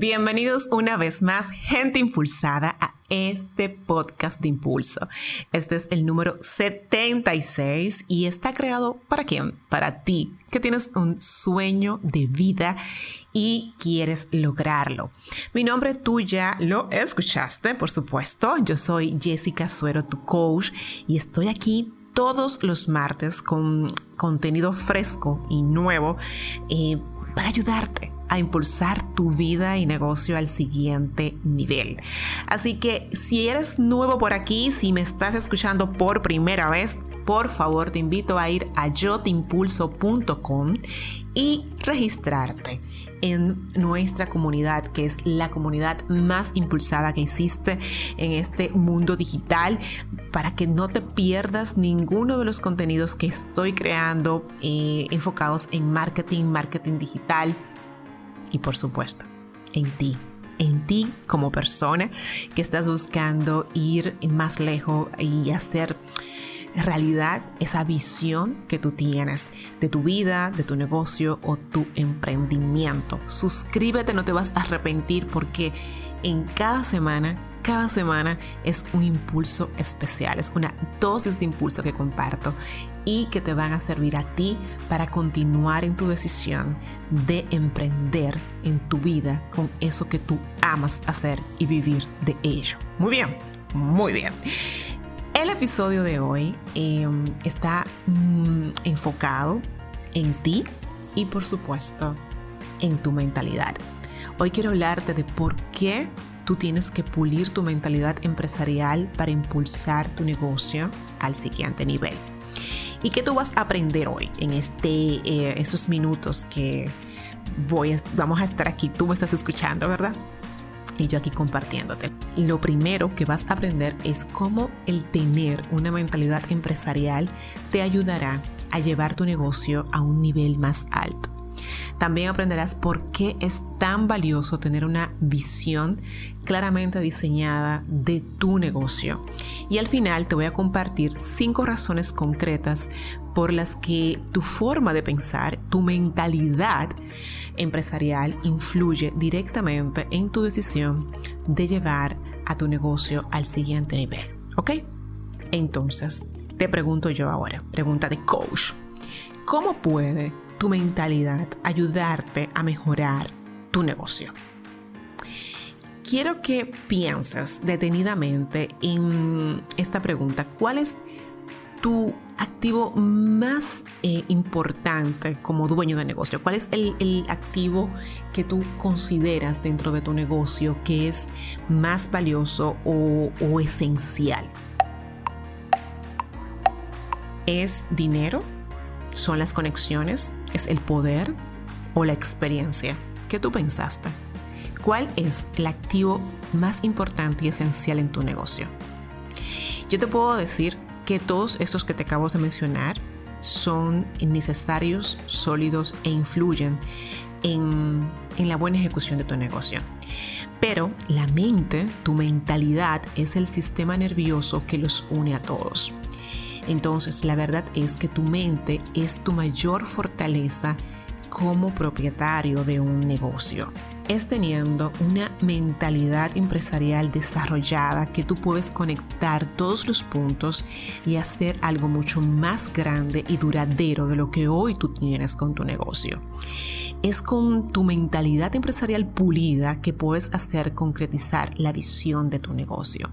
Bienvenidos una vez más, gente impulsada, a este podcast de impulso. Este es el número 76 y está creado para quién? Para ti, que tienes un sueño de vida y quieres lograrlo. Mi nombre tú ya lo escuchaste, por supuesto. Yo soy Jessica Suero, tu coach, y estoy aquí todos los martes con contenido fresco y nuevo eh, para ayudarte a impulsar tu vida y negocio al siguiente nivel. Así que si eres nuevo por aquí, si me estás escuchando por primera vez, por favor te invito a ir a yotimpulso.com y registrarte en nuestra comunidad, que es la comunidad más impulsada que existe en este mundo digital, para que no te pierdas ninguno de los contenidos que estoy creando eh, enfocados en marketing, marketing digital, y por supuesto en ti en ti como persona que estás buscando ir más lejos y hacer realidad esa visión que tú tienes de tu vida, de tu negocio o tu emprendimiento. Suscríbete, no te vas a arrepentir porque en cada semana cada semana es un impulso especial, es una dosis de impulso que comparto y que te van a servir a ti para continuar en tu decisión de emprender en tu vida con eso que tú amas hacer y vivir de ello. Muy bien, muy bien. El episodio de hoy em, está mm, enfocado en ti y por supuesto en tu mentalidad. Hoy quiero hablarte de por qué tú tienes que pulir tu mentalidad empresarial para impulsar tu negocio al siguiente nivel. ¿Y qué tú vas a aprender hoy en este, eh, esos minutos que voy vamos a estar aquí? Tú me estás escuchando, ¿verdad? y yo aquí compartiéndote. Lo primero que vas a aprender es cómo el tener una mentalidad empresarial te ayudará a llevar tu negocio a un nivel más alto. También aprenderás por qué es tan valioso tener una visión claramente diseñada de tu negocio. Y al final te voy a compartir cinco razones concretas por las que tu forma de pensar, tu mentalidad empresarial influye directamente en tu decisión de llevar a tu negocio al siguiente nivel. ¿Ok? Entonces, te pregunto yo ahora, pregunta de coach. ¿Cómo puede tu mentalidad, ayudarte a mejorar tu negocio. Quiero que pienses detenidamente en esta pregunta. ¿Cuál es tu activo más eh, importante como dueño de negocio? ¿Cuál es el, activo que tú consideras dentro de tu negocio que es más valioso o, o esencial? ¿Es dinero? ¿Son las conexiones? ¿Es el poder o la experiencia? ¿Qué tú pensaste? ¿Cuál es el activo más importante y esencial en tu negocio? Yo te puedo decir que todos estos que te acabo de mencionar son necesarios, sólidos e influyen en, en, la buena ejecución de tu negocio. Pero la mente, tu mentalidad, es el sistema nervioso que los une a todos. Entonces la verdad es que tu mente es tu mayor fortaleza como propietario de un negocio. Es teniendo una mentalidad empresarial desarrollada que tú puedes conectar todos los puntos y hacer algo mucho más grande y duradero de lo que hoy tú tienes con tu negocio. Es con tu mentalidad empresarial pulida que puedes hacer concretizar la visión de tu negocio.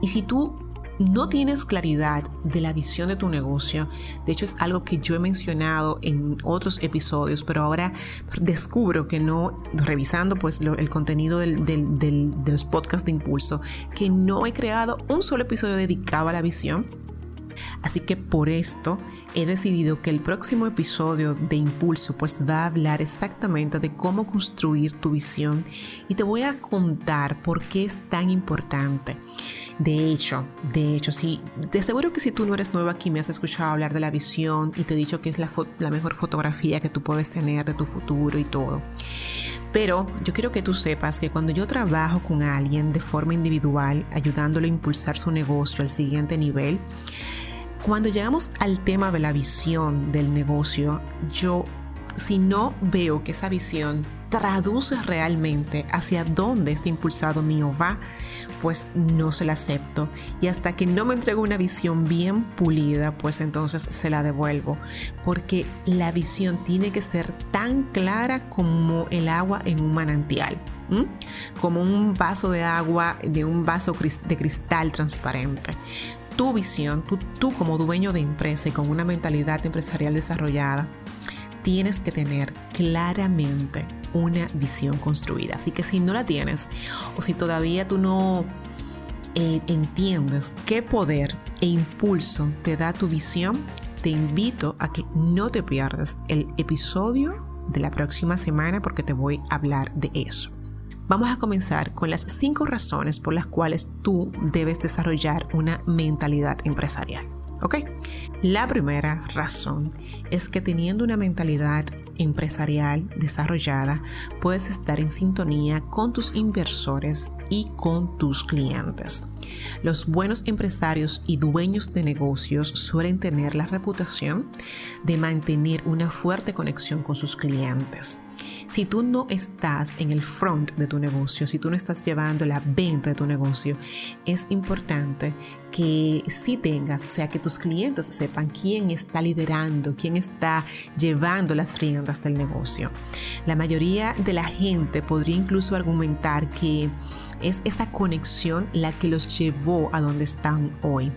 Y si tú no tienes claridad de la visión de tu negocio, de hecho es algo que yo he mencionado en otros episodios, pero ahora descubro que no, revisando pues el contenido de los podcasts de impulso, que no he creado un solo episodio dedicado a la visión Así que por esto he decidido que el próximo episodio de Impulso pues va a hablar exactamente de cómo construir tu visión y te voy a contar por qué es tan importante. De hecho, de hecho, sí, te aseguro que si tú no eres nuevo aquí, me has escuchado hablar de la visión y te he dicho que es la, la mejor fotografía que tú puedes tener de tu futuro y todo. Pero yo quiero que tú sepas que cuando yo trabajo con alguien de forma individual, ayudándolo a impulsar su negocio al siguiente nivel, cuando llegamos al tema de la visión del negocio, yo si no veo que esa visión traduce realmente hacia dónde este impulsado mío va, pues no se la acepto. Y hasta que no me entregue una visión bien pulida, pues entonces se la devuelvo. Porque la visión tiene que ser tan clara como el agua en un manantial. Como un vaso de agua, de un vaso de cristal transparente tu visión, tú, tú, como dueño de empresa y con una mentalidad empresarial desarrollada, tienes que tener claramente una visión construida. Así que si no la tienes o si todavía tú no eh, entiendes qué poder e impulso te da tu visión, te invito a que no te pierdas el episodio de la próxima semana porque te voy a hablar de eso. Vamos a comenzar con las cinco razones por las cuales tú debes desarrollar una mentalidad empresarial. ¿Ok? La primera razón es que teniendo una mentalidad empresarial desarrollada, puedes estar en sintonía con tus inversores y con tus clientes. Los buenos empresarios y dueños de negocios suelen tener la reputación de mantener una fuerte conexión con sus clientes. Si tú no estás en el front de tu negocio, si tú no estás llevando la venta de tu negocio, es importante que si tengas, o sea, que tus clientes sepan quién está liderando, quién está llevando las riendas del negocio. La mayoría de la gente podría incluso argumentar que es esa conexión la que los llevó a donde están hoy.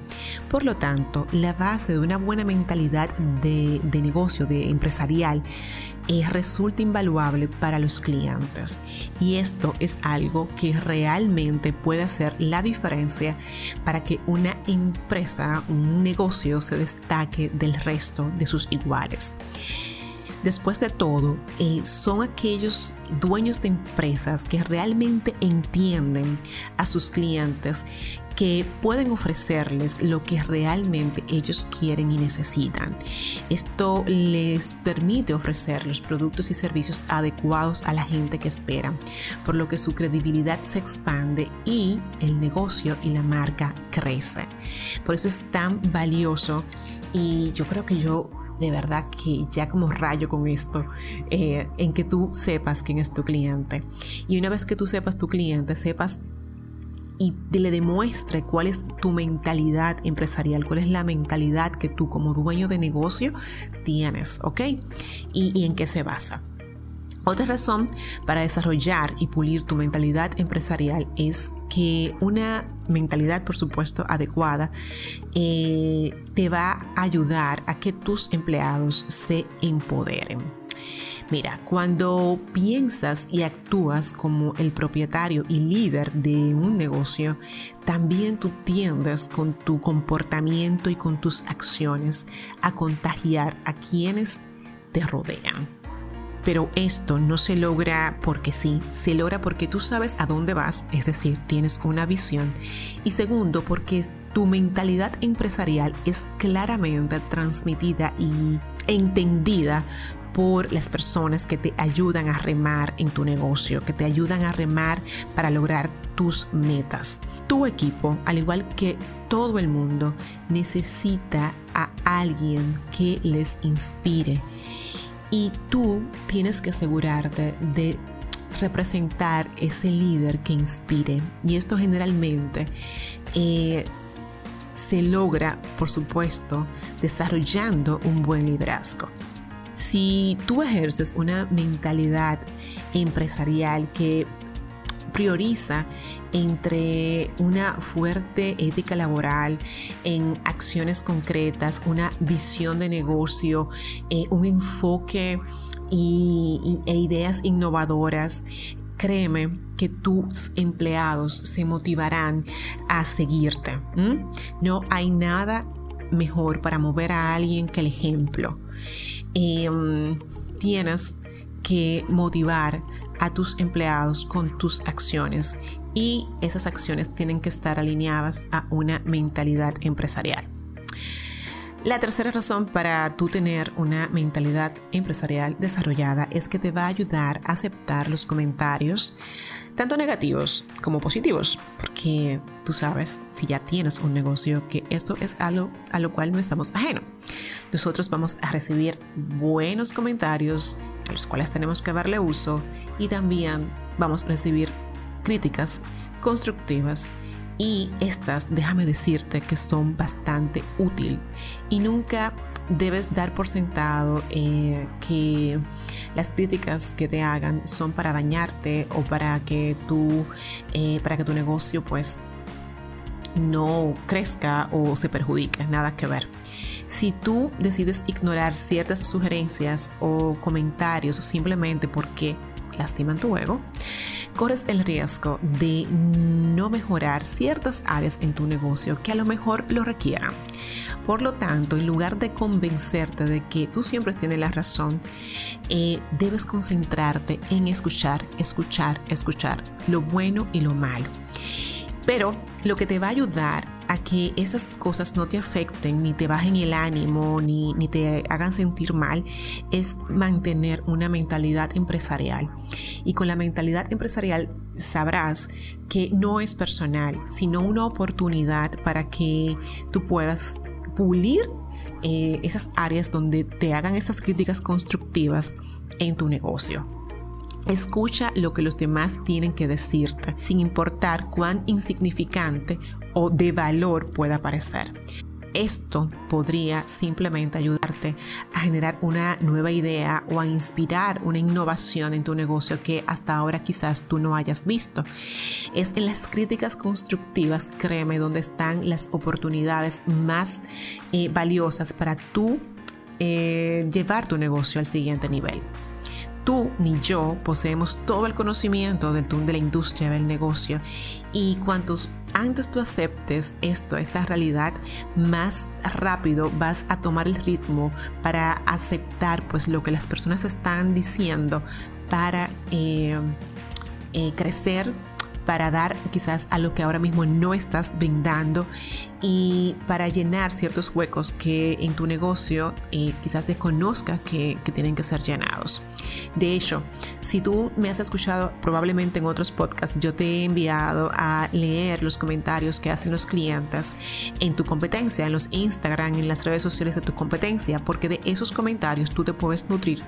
Por lo tanto, la base de una buena mentalidad de, negocio, de empresarial, eh, resulta invaluable para los clientes. Y esto es algo que realmente puede hacer la diferencia para que una empresa, un negocio se destaque del resto de sus iguales. Después de todo, eh, son aquellos dueños de empresas que realmente entienden a sus clientes que pueden ofrecerles lo que realmente ellos quieren y necesitan. Esto les permite ofrecer los productos y servicios adecuados a la gente que espera, por lo que su credibilidad se expande y el negocio y la marca crece. Por eso es tan valioso y yo creo que yo de verdad que ya como rayo con esto, eh, en que tú sepas quién es tu cliente. Y una vez que tú sepas tu cliente, sepas y le demuestre cuál es tu mentalidad empresarial, cuál es la mentalidad que tú como dueño de negocio tienes, ¿ok? y en qué se basa. Otra razón para desarrollar y pulir tu mentalidad empresarial es que una mentalidad, por supuesto, adecuada, eh, te va a ayudar a que tus empleados se empoderen. Mira, cuando piensas y actúas como el propietario y líder de un negocio, también tú tiendes con tu comportamiento y con tus acciones a contagiar a quienes te rodean. Pero esto no se logra porque sí, se logra porque tú sabes a dónde vas, es decir, tienes una visión. Y segundo, porque tu mentalidad empresarial es claramente transmitida y entendida por las personas que te ayudan a remar en tu negocio, que te ayudan a remar para lograr tus metas. Tu equipo, al igual que todo el mundo, necesita a alguien que les inspire y tú tienes que asegurarte de representar ese líder que inspire. Y esto generalmente eh, se logra, por supuesto, desarrollando un buen liderazgo. Si tú ejerces una mentalidad empresarial que prioriza entre una fuerte ética laboral en acciones concretas, una visión de negocio, eh, un enfoque y, e ideas innovadoras créeme que tus empleados se motivarán a seguirte. No hay nada mejor para mover a alguien que el ejemplo. Em, tienes que motivar a tus empleados con tus acciones y esas acciones tienen que estar alineadas a una mentalidad empresarial. La tercera razón para tú tener una mentalidad empresarial desarrollada es que te va a ayudar a aceptar los comentarios, tanto negativos como positivos, porque tú sabes, si ya tienes un negocio, que esto es algo a lo cual no estamos ajeno. Nosotros vamos a recibir buenos comentarios a los cuales tenemos que darle uso y también vamos a recibir críticas constructivas y estas, déjame decirte que son bastante útil y nunca debes dar por sentado eh, que las críticas que te hagan son para dañarte o para que tu, eh, para que tu negocio pues no crezca o se perjudique, nada que ver. Si tú decides ignorar ciertas sugerencias o comentarios simplemente porque lastiman tu ego, corres el riesgo de no mejorar ciertas áreas en tu negocio que a lo mejor lo requieran. Por lo tanto, en lugar de convencerte de que tú siempre tienes la razón, eh, debes concentrarte en escuchar, escuchar, escuchar lo bueno y lo malo. Pero lo que te va a ayudar a que esas cosas no te afecten, ni te bajen el ánimo, ni, ni, te hagan sentir mal, es mantener una mentalidad empresarial. Y con la mentalidad empresarial sabrás que no es personal, sino una oportunidad para que tú puedas pulir eh, esas áreas donde te hagan estas críticas constructivas en tu negocio. Escucha lo que los demás tienen que decirte, sin importar cuán insignificante o de valor pueda parecer. Esto podría simplemente ayudarte a generar una nueva idea o a inspirar una innovación en tu negocio que hasta ahora quizás tú no hayas visto. Es en las críticas constructivas, créeme, donde están las oportunidades más eh, valiosas para tú eh, llevar tu negocio al siguiente nivel tú ni yo poseemos todo el conocimiento del de la industria del negocio. Y cuantos antes tú aceptes esto, esta realidad, más rápido vas a tomar el ritmo para aceptar pues lo que las personas están diciendo para eh, eh, crecer para dar quizás a lo que ahora mismo no estás brindando y para llenar ciertos huecos que en tu negocio eh, quizás desconozca que, que tienen que ser llenados. De hecho, si tú me has escuchado probablemente en otros podcasts, yo te he enviado a leer los comentarios que hacen los clientes en tu competencia, en los Instagram, en las redes sociales de tu competencia, porque de esos comentarios tú te puedes nutrir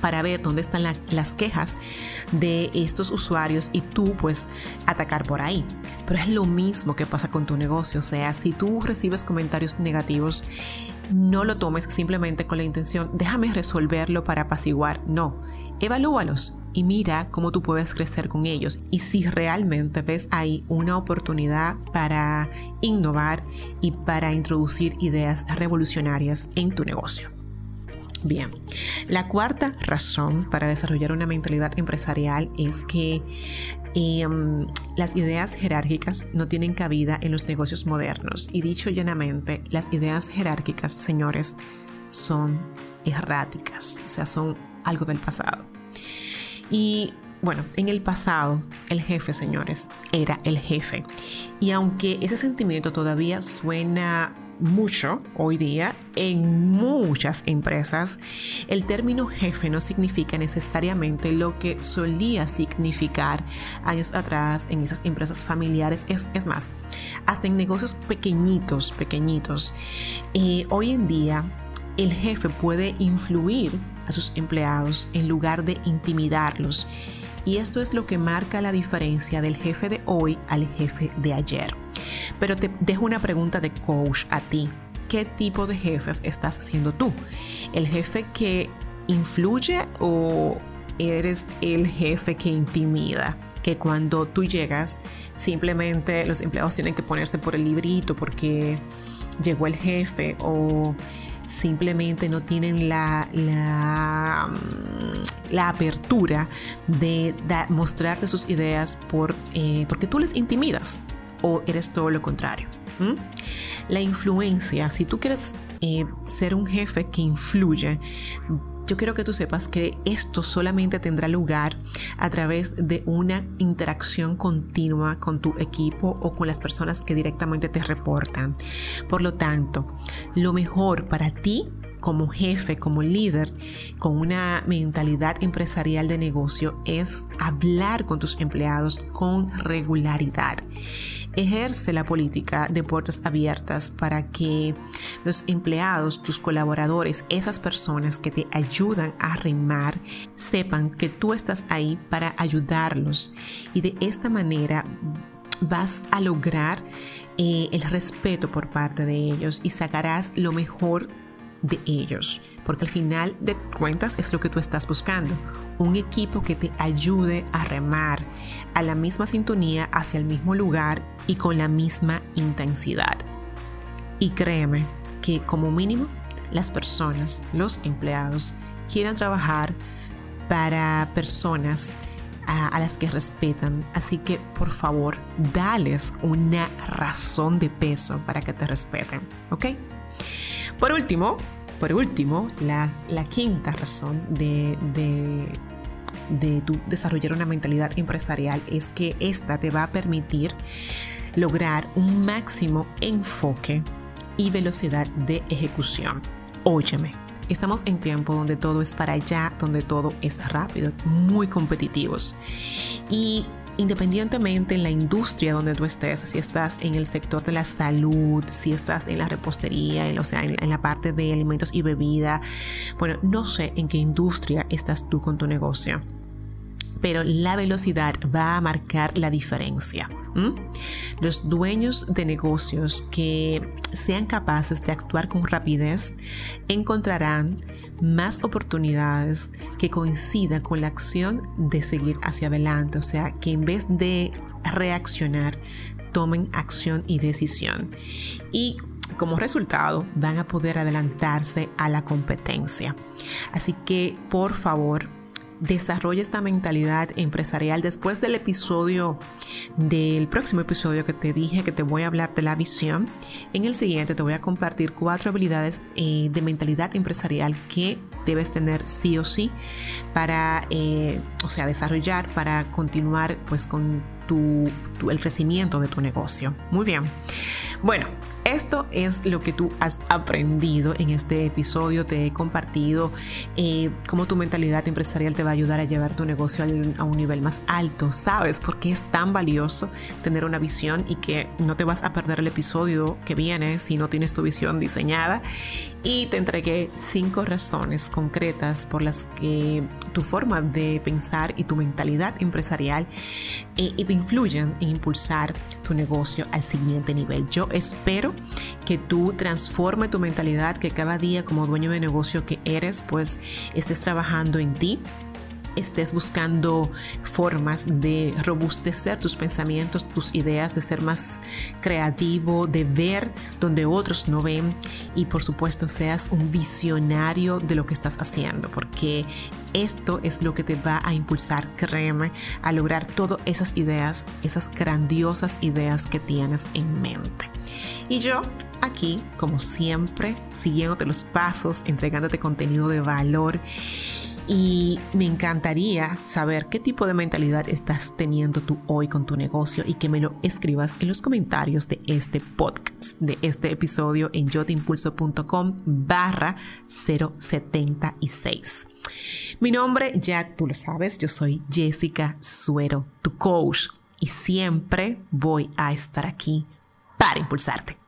para ver dónde están las quejas de estos usuarios y tú pues atacar por ahí. Pero es lo mismo que pasa con tu negocio, o sea, si tú recibes comentarios negativos, no lo tomes simplemente con la intención, déjame resolverlo para apaciguar, no, evalúalos y mira cómo tú puedes crecer con ellos y si realmente ves ahí una oportunidad para innovar y para introducir ideas revolucionarias en tu negocio. Bien, la cuarta razón para desarrollar una mentalidad empresarial es que em, las ideas jerárquicas no tienen cabida en los negocios modernos. Y dicho llanamente, las ideas jerárquicas, señores, son erráticas, o sea, son algo del pasado. Y bueno, en el pasado, el jefe, señores, era el jefe. Y aunque ese sentimiento todavía suena mucho hoy día en muchas empresas, el término jefe no significa necesariamente lo que solía significar años atrás en esas empresas familiares. Es, más, hasta en negocios pequeñitos, pequeñitos. Eh, hoy en día, el jefe puede influir a sus empleados en lugar de intimidarlos. Y esto es lo que marca la diferencia del jefe de hoy al jefe de ayer. Pero te dejo una pregunta de coach a ti. ¿Qué tipo de jefes estás siendo tú? ¿El jefe que influye o eres el jefe que intimida? Que cuando tú llegas, simplemente los empleados tienen que ponerse por el librito porque llegó el jefe o simplemente no tienen la, la, mm, la apertura de, mostrarte sus ideas por, eh, porque tú les intimidas o eres todo lo contrario. La influencia, si tú quieres eh, ser un jefe que influye, yo quiero que tú sepas que esto solamente tendrá lugar a través de una interacción continua con tu equipo o con las personas que directamente te reportan. Por lo tanto, lo mejor para ti como jefe, como líder, con una mentalidad empresarial de negocio es hablar con tus empleados con regularidad. Ejerce la política de puertas abiertas para que los empleados, tus colaboradores, esas personas que te ayudan a remar, sepan que tú estás ahí para ayudarlos. Y de esta manera vas a lograr eh, el respeto por parte de ellos y sacarás lo mejor de ellos, porque al final de cuentas es lo que tú estás buscando, un equipo que te ayude a remar a la misma sintonía hacia el mismo lugar y con la misma intensidad. Y créeme que como mínimo las personas, los empleados, quieran trabajar para personas a, a, las que respetan. Así que por favor, dales una razón de peso para que te respeten. ¿Ok? Por último, por último, la, quinta razón de, de, de tu desarrollar una mentalidad empresarial es que esta te va a permitir lograr un máximo enfoque y velocidad de ejecución. Óyeme, estamos en tiempo donde todo es para allá, donde todo es rápido, muy competitivos. Y independientemente en la industria donde tú estés, si estás en el sector de la salud, si estás en la repostería, en, o sea, en, la parte de alimentos y bebida, bueno, no sé en qué industria estás tú con tu negocio, pero la velocidad va a marcar la diferencia. Los dueños de negocios que sean capaces de actuar con rapidez encontrarán más oportunidades que coincidan con la acción de seguir hacia adelante. O sea, que en vez de reaccionar, tomen acción y decisión. Y como resultado van a poder adelantarse a la competencia. Así que por favor desarrolla esta mentalidad empresarial después del episodio, del próximo episodio que te dije que te voy a hablar de la visión. En el siguiente te voy a compartir cuatro habilidades eh, de mentalidad empresarial que debes tener sí o sí para, eh, o sea, desarrollar para continuar pues con tu, el crecimiento de tu negocio. Muy bien. Bueno, esto es lo que tú has aprendido en este episodio. Te he compartido eh, cómo tu mentalidad empresarial te va a ayudar a llevar tu negocio a un nivel más alto. ¿Sabes por qué es tan valioso tener una visión y que no te vas a perder el episodio que viene si no tienes tu visión diseñada? Y te entregué cinco razones concretas por las que tu forma de pensar y tu mentalidad empresarial eh, influyen en impulsar tu negocio al siguiente nivel. Yo espero que tú transforme tu mentalidad, que cada día como dueño de negocio que eres, pues estés trabajando en ti estés buscando formas de robustecer tus pensamientos, tus ideas, de ser más creativo, de ver donde otros no ven y por supuesto seas un visionario de lo que estás haciendo, porque esto es lo que te va a impulsar, créeme, a lograr todas esas ideas, esas grandiosas ideas que tienes en mente. Y yo aquí, como siempre, siguiéndote los pasos, entregándote contenido de valor. Y me encantaría saber qué tipo de mentalidad estás teniendo tú hoy con tu negocio y que me lo escribas en los comentarios de este podcast, de este episodio en yotimpulso.com barra 076. Mi nombre ya tú lo sabes, yo soy Jessica Suero, tu coach, y siempre voy a estar aquí para impulsarte.